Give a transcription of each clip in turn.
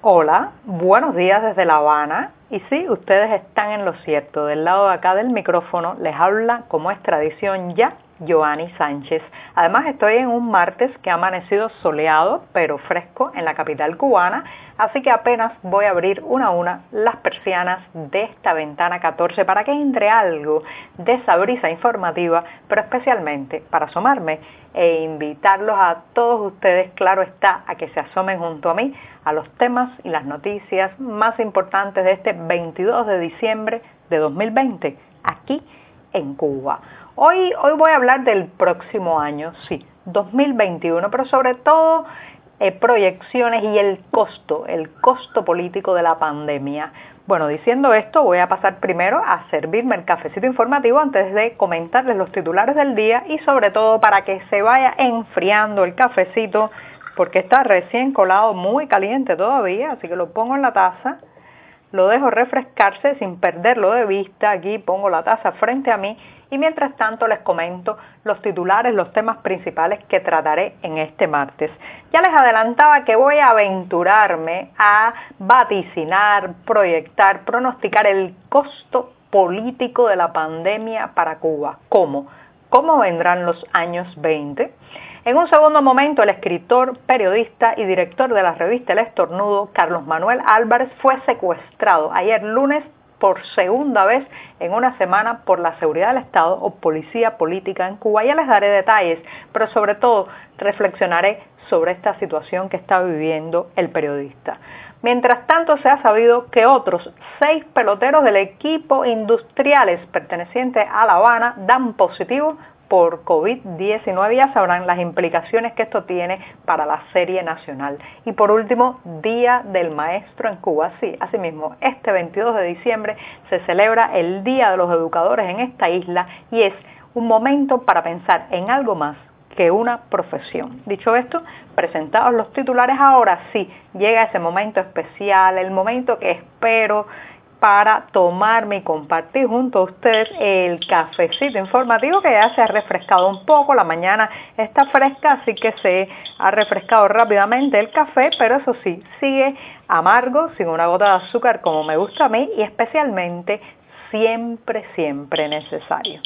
Hola, buenos días desde La Habana. Y sí, ustedes están en lo cierto. Del lado de acá del micrófono les habla, como es tradición ya, Joanny Sánchez. Además estoy en un martes que ha amanecido soleado pero fresco en la capital cubana, así que apenas voy a abrir una a una las persianas de esta ventana 14 para que entre algo de esa brisa informativa, pero especialmente para asomarme e invitarlos a todos ustedes, claro está, a que se asomen junto a mí a los temas y las noticias más importantes de este 22 de diciembre de 2020 aquí en Cuba. Hoy, hoy voy a hablar del próximo año, sí, 2021, pero sobre todo eh, proyecciones y el costo, el costo político de la pandemia. Bueno, diciendo esto, voy a pasar primero a servirme el cafecito informativo antes de comentarles los titulares del día y sobre todo para que se vaya enfriando el cafecito porque está recién colado, muy caliente todavía, así que lo pongo en la taza, lo dejo refrescarse sin perderlo de vista, aquí pongo la taza frente a mí y mientras tanto les comento los titulares, los temas principales que trataré en este martes. Ya les adelantaba que voy a aventurarme a vaticinar, proyectar, pronosticar el costo político de la pandemia para Cuba. ¿Cómo? ¿Cómo vendrán los años 20? En un segundo momento, el escritor, periodista y director de la revista El Estornudo, Carlos Manuel Álvarez, fue secuestrado ayer lunes por segunda vez en una semana por la seguridad del Estado o policía política en Cuba. Ya les daré detalles, pero sobre todo reflexionaré sobre esta situación que está viviendo el periodista. Mientras tanto, se ha sabido que otros seis peloteros del equipo industriales pertenecientes a La Habana dan positivo por COVID-19. Ya sabrán las implicaciones que esto tiene para la serie nacional. Y por último, Día del Maestro en Cuba. Sí, asimismo, este 22 de diciembre se celebra el Día de los Educadores en esta isla y es un momento para pensar en algo más que una profesión. Dicho esto, presentados los titulares, ahora sí llega ese momento especial, el momento que espero para tomarme y compartir junto a ustedes el cafecito informativo que ya se ha refrescado un poco, la mañana está fresca, así que se ha refrescado rápidamente el café, pero eso sí, sigue amargo, sin una gota de azúcar como me gusta a mí y especialmente siempre, siempre necesario.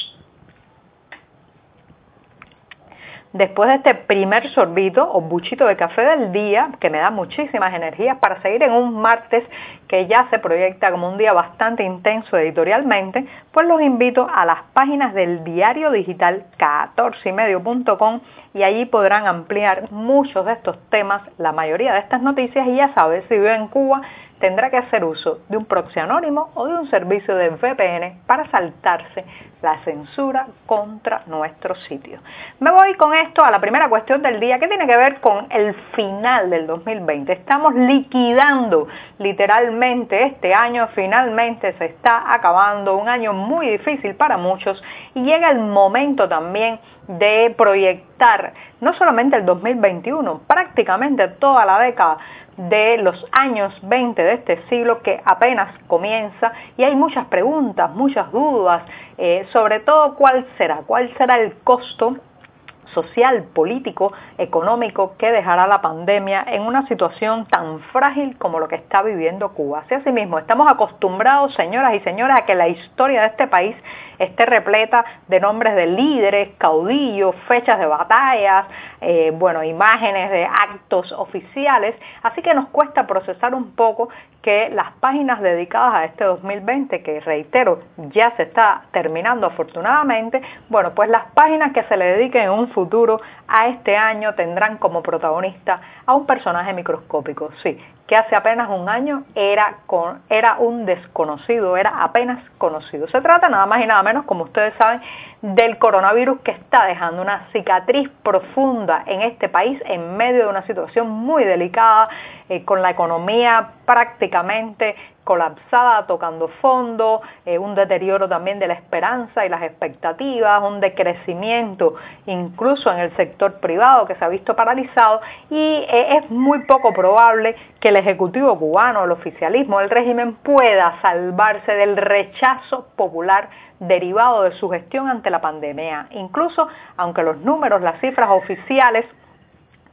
después de este primer sorbito o buchito de café del día, que me da muchísimas energías para seguir en un martes que ya se proyecta como un día bastante intenso editorialmente, pues los invito a las páginas del diario digital 14ymedio.com y allí podrán ampliar muchos de estos temas, la mayoría de estas noticias y ya sabes, si vive en Cuba, tendrá que hacer uso de un proxy anónimo o de un servicio de VPN para saltarse la censura contra nuestro sitio. Me voy con esto a la primera cuestión del día que tiene que ver con el final del 2020. Estamos liquidando literalmente este año, finalmente se está acabando, un año muy difícil para muchos y llega el momento también de proyectar no solamente el 2021, prácticamente toda la década de los años 20 de este siglo que apenas comienza y hay muchas preguntas, muchas dudas, eh, sobre todo cuál será, cuál será el costo social, político, económico que dejará la pandemia en una situación tan frágil como lo que está viviendo Cuba. Así asimismo, estamos acostumbrados, señoras y señores, a que la historia de este país esté repleta de nombres de líderes, caudillos, fechas de batallas, eh, bueno, imágenes de actos oficiales, así que nos cuesta procesar un poco que las páginas dedicadas a este 2020, que reitero, ya se está terminando afortunadamente, bueno, pues las páginas que se le dediquen en un futuro a este año tendrán como protagonista a un personaje microscópico, sí, que hace apenas un año era, con, era un desconocido, era apenas conocido. Se trata nada más y nada menos, como ustedes saben, del coronavirus que está dejando una cicatriz profunda en este país en medio de una situación muy delicada, eh, con la economía prácticamente colapsada, tocando fondo, eh, un deterioro también de la esperanza y las expectativas, un decrecimiento incluso en el sector privado que se ha visto paralizado y eh, es muy poco probable que el Ejecutivo cubano, el oficialismo, el régimen pueda salvarse del rechazo popular derivado de su gestión ante la pandemia. Incluso, aunque los números, las cifras oficiales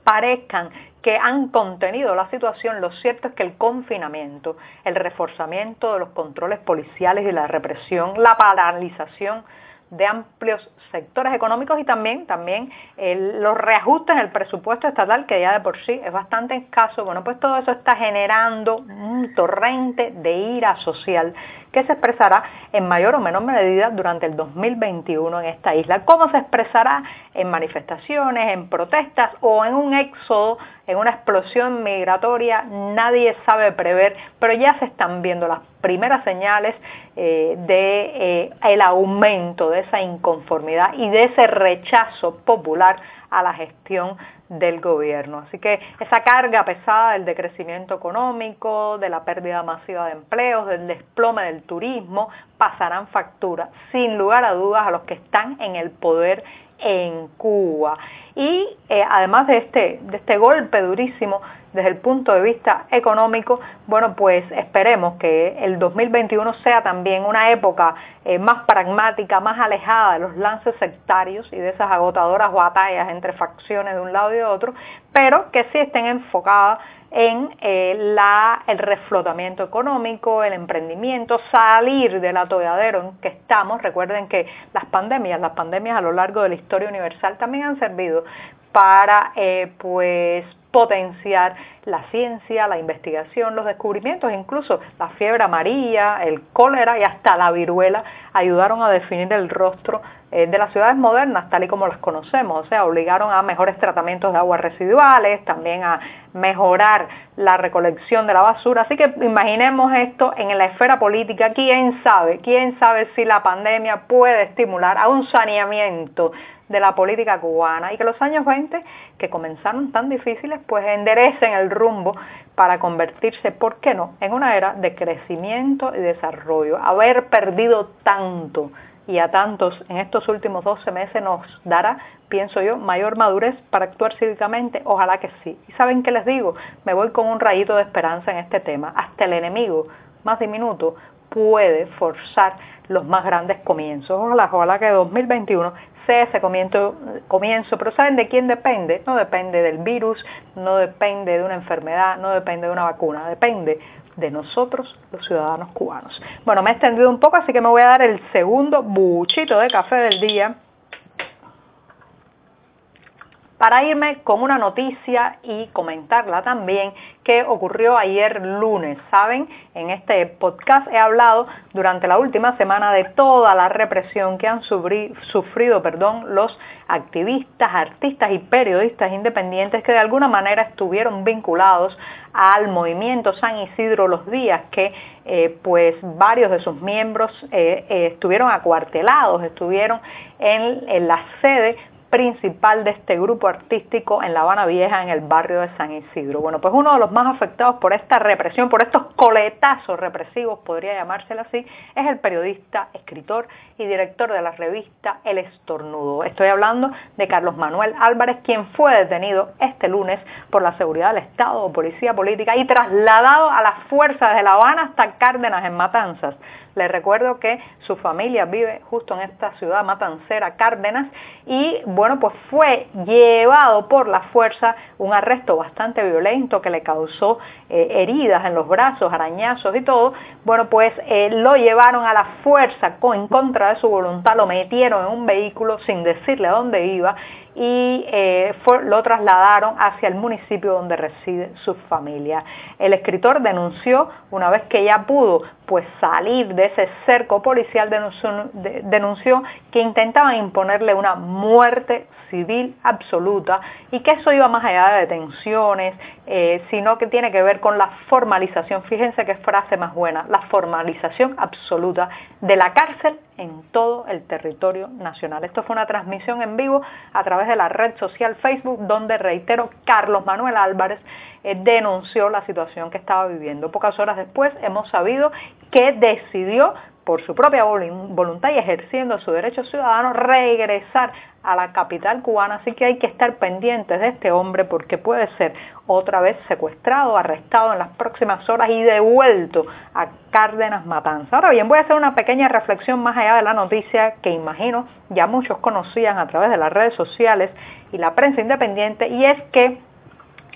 parezcan que han contenido la situación, lo cierto es que el confinamiento, el reforzamiento de los controles policiales y la represión, la paralización de amplios sectores económicos y también, también los reajustes en el presupuesto estatal que ya de por sí es bastante escaso. Bueno, pues todo eso está generando un torrente de ira social que se expresará en mayor o menor medida durante el 2021 en esta isla. ¿Cómo se expresará? En manifestaciones, en protestas o en un éxodo, en una explosión migratoria, nadie sabe prever, pero ya se están viendo las primeras señales eh, de eh, aumento de esa inconformidad y de ese rechazo popular a la gestión del gobierno. Así que esa carga pesada del decrecimiento económico, de la pérdida masiva de empleos, del desplome del turismo, pasarán factura, sin lugar a dudas, a los que están en el poder en Cuba. Y eh, además de este, de este golpe durísimo desde el punto de vista económico, bueno, pues esperemos que el 2021 sea también una época eh, más pragmática, más alejada de los lances sectarios y de esas agotadoras batallas entre facciones de un lado y de otro, pero que sí estén enfocadas en eh, la, el reflotamiento económico, el emprendimiento, salir del atolladero en que estamos. Recuerden que las pandemias, las pandemias a lo largo de la historia universal también han servido para eh, pues potenciar la ciencia, la investigación, los descubrimientos, incluso la fiebre amarilla, el cólera y hasta la viruela ayudaron a definir el rostro eh, de las ciudades modernas tal y como las conocemos, o sea, obligaron a mejores tratamientos de aguas residuales, también a mejorar la recolección de la basura, así que imaginemos esto en la esfera política, quién sabe, quién sabe si la pandemia puede estimular a un saneamiento de la política cubana y que los años 20, que comenzaron tan difíciles, pues enderecen el rumbo para convertirse, ¿por qué no?, en una era de crecimiento y desarrollo. Haber perdido tanto y a tantos en estos últimos 12 meses nos dará, pienso yo, mayor madurez para actuar cívicamente, ojalá que sí. Y saben qué les digo, me voy con un rayito de esperanza en este tema. Hasta el enemigo más diminuto puede forzar los más grandes comienzos. Ojalá, ojalá que 2021 ese comienzo, comienzo, pero ¿saben de quién depende? No depende del virus, no depende de una enfermedad, no depende de una vacuna, depende de nosotros los ciudadanos cubanos. Bueno, me he extendido un poco, así que me voy a dar el segundo buchito de café del día para irme con una noticia y comentarla también que ocurrió ayer lunes. Saben, en este podcast he hablado durante la última semana de toda la represión que han sufrido perdón, los activistas, artistas y periodistas independientes que de alguna manera estuvieron vinculados al movimiento San Isidro los días que eh, pues varios de sus miembros eh, eh, estuvieron acuartelados, estuvieron en, en la sede principal de este grupo artístico en La Habana Vieja, en el barrio de San Isidro. Bueno, pues uno de los más afectados por esta represión, por estos coletazos represivos, podría llamárselo así, es el periodista, escritor y director de la revista El Estornudo. Estoy hablando de Carlos Manuel Álvarez, quien fue detenido este lunes por la seguridad del Estado o Policía Política y trasladado a las fuerzas de La Habana hasta Cárdenas en Matanzas. Les recuerdo que su familia vive justo en esta ciudad matancera, Cárdenas, y bueno, pues fue llevado por la fuerza, un arresto bastante violento que le causó eh, heridas en los brazos, arañazos y todo. Bueno, pues eh, lo llevaron a la fuerza en contra de su voluntad, lo metieron en un vehículo sin decirle a dónde iba y eh, lo trasladaron hacia el municipio donde reside su familia. El escritor denunció, una vez que ya pudo pues salir de ese cerco policial, denunció, denunció que intentaban imponerle una muerte civil absoluta y que eso iba más allá de detenciones, eh, sino que tiene que ver con la formalización, fíjense qué frase más buena, la formalización absoluta de la cárcel en todo el territorio nacional. Esto fue una transmisión en vivo a través de la red social Facebook, donde, reitero, Carlos Manuel Álvarez eh, denunció la situación que estaba viviendo. Pocas horas después hemos sabido que decidió por su propia voluntad y ejerciendo su derecho ciudadano, regresar a la capital cubana, así que hay que estar pendientes de este hombre porque puede ser otra vez secuestrado, arrestado en las próximas horas y devuelto a Cárdenas Matanza. Ahora bien, voy a hacer una pequeña reflexión más allá de la noticia que imagino ya muchos conocían a través de las redes sociales y la prensa independiente, y es que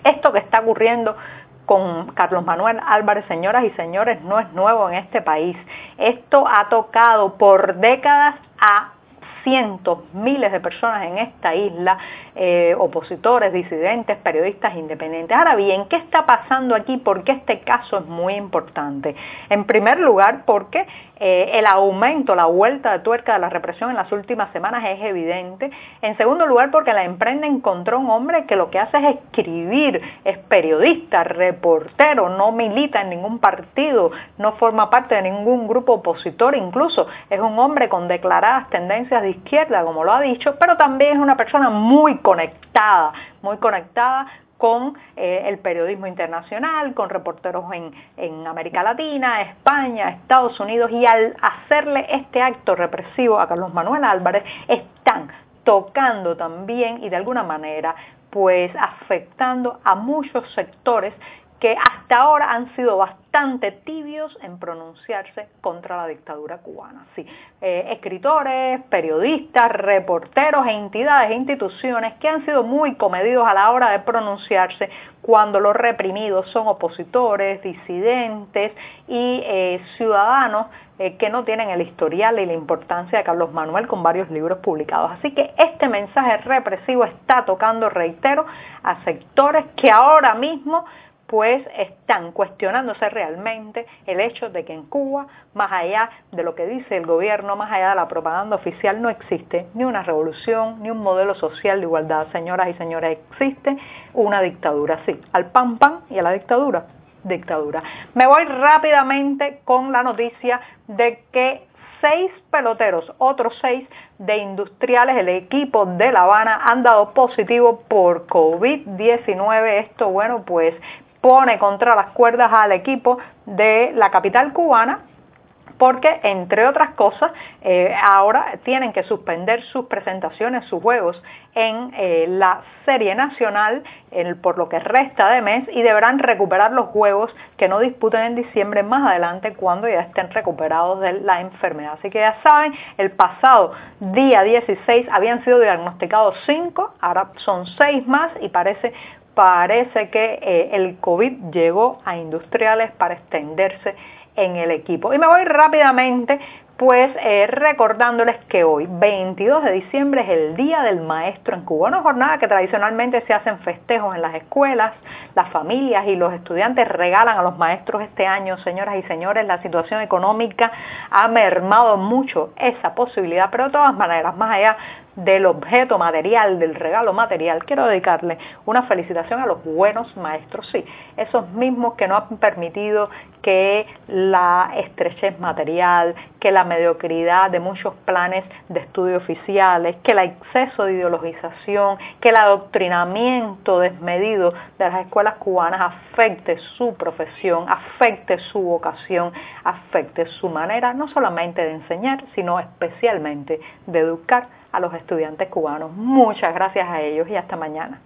Esto que está ocurriendo con Carlos Manuel Álvarez, señoras y señores, no es nuevo en este país. Esto ha tocado por décadas a cientos, miles de personas en esta isla, eh, opositores, disidentes, periodistas independientes. Ahora bien, ¿qué está pasando aquí? ¿Por qué este caso es muy importante? En primer lugar, porque eh, el aumento, la vuelta de tuerca de la represión en las últimas semanas es evidente. En segundo lugar, porque la emprenda encontró un hombre que lo que hace es escribir, es periodista, reportero, no milita en ningún partido, no forma parte de ningún grupo opositor, incluso es un hombre con declaradas tendencias de izquierda, como lo ha dicho, pero también es una persona muy conectada, muy conectada con eh, el periodismo internacional, con reporteros en, en, América Latina, España, Estados Unidos, y al hacerle este acto represivo a Carlos Manuel Álvarez, están tocando también y de alguna manera pues afectando a muchos sectores que hasta ahora han sido bastante tibios en pronunciarse contra la dictadura cubana. Sí, eh, escritores, periodistas, reporteros entidades e instituciones que han sido muy comedidos a la hora de pronunciarse cuando los reprimidos son opositores, disidentes y eh, ciudadanos eh, que no tienen el historial y la importancia de Carlos Manuel con varios libros publicados. Así que este mensaje represivo está tocando, reitero, a sectores que ahora mismo pues están cuestionándose realmente el hecho de que en Cuba, más allá de lo que dice el gobierno, más allá de la propaganda oficial, no existe ni una revolución, ni un modelo social de igualdad. Señoras y señores, existe una dictadura, sí, al pan pan y a la dictadura, dictadura. Me voy rápidamente con la noticia de que seis peloteros, otros seis de industriales, el equipo de La Habana han dado positivo por COVID-19. Esto, bueno, pues pone contra las cuerdas al equipo de la capital cubana porque, entre otras cosas, eh, ahora tienen que suspender sus presentaciones, sus juegos en eh, la Serie Nacional por lo que resta de mes y deberán recuperar los juegos que no disputen en diciembre más adelante cuando ya estén recuperados de la enfermedad. Así que ya saben, el pasado día 16 habían sido diagnosticados 5, ahora son 6 más y parece parece que eh, el COVID llegó a industriales para extenderse en el equipo. Y me voy rápidamente pues eh, recordándoles que hoy, 22 de diciembre, es el Día del Maestro en Cuba, una jornada que tradicionalmente se hacen festejos en las escuelas, las familias y los estudiantes regalan a los maestros este año, señoras y señores, la situación económica ha mermado mucho esa posibilidad, pero de todas maneras, más allá del objeto material, del regalo material, quiero dedicarle una felicitación a los buenos maestros, sí, esos mismos que no han permitido que la estrechez material, que la mediocridad de muchos planes de estudio oficiales, que el exceso de ideologización, que el adoctrinamiento desmedido de las escuelas cubanas afecte su profesión, afecte su vocación, afecte su manera no solamente de enseñar, sino especialmente de educar a los estudiantes cubanos. Muchas gracias a ellos y hasta mañana.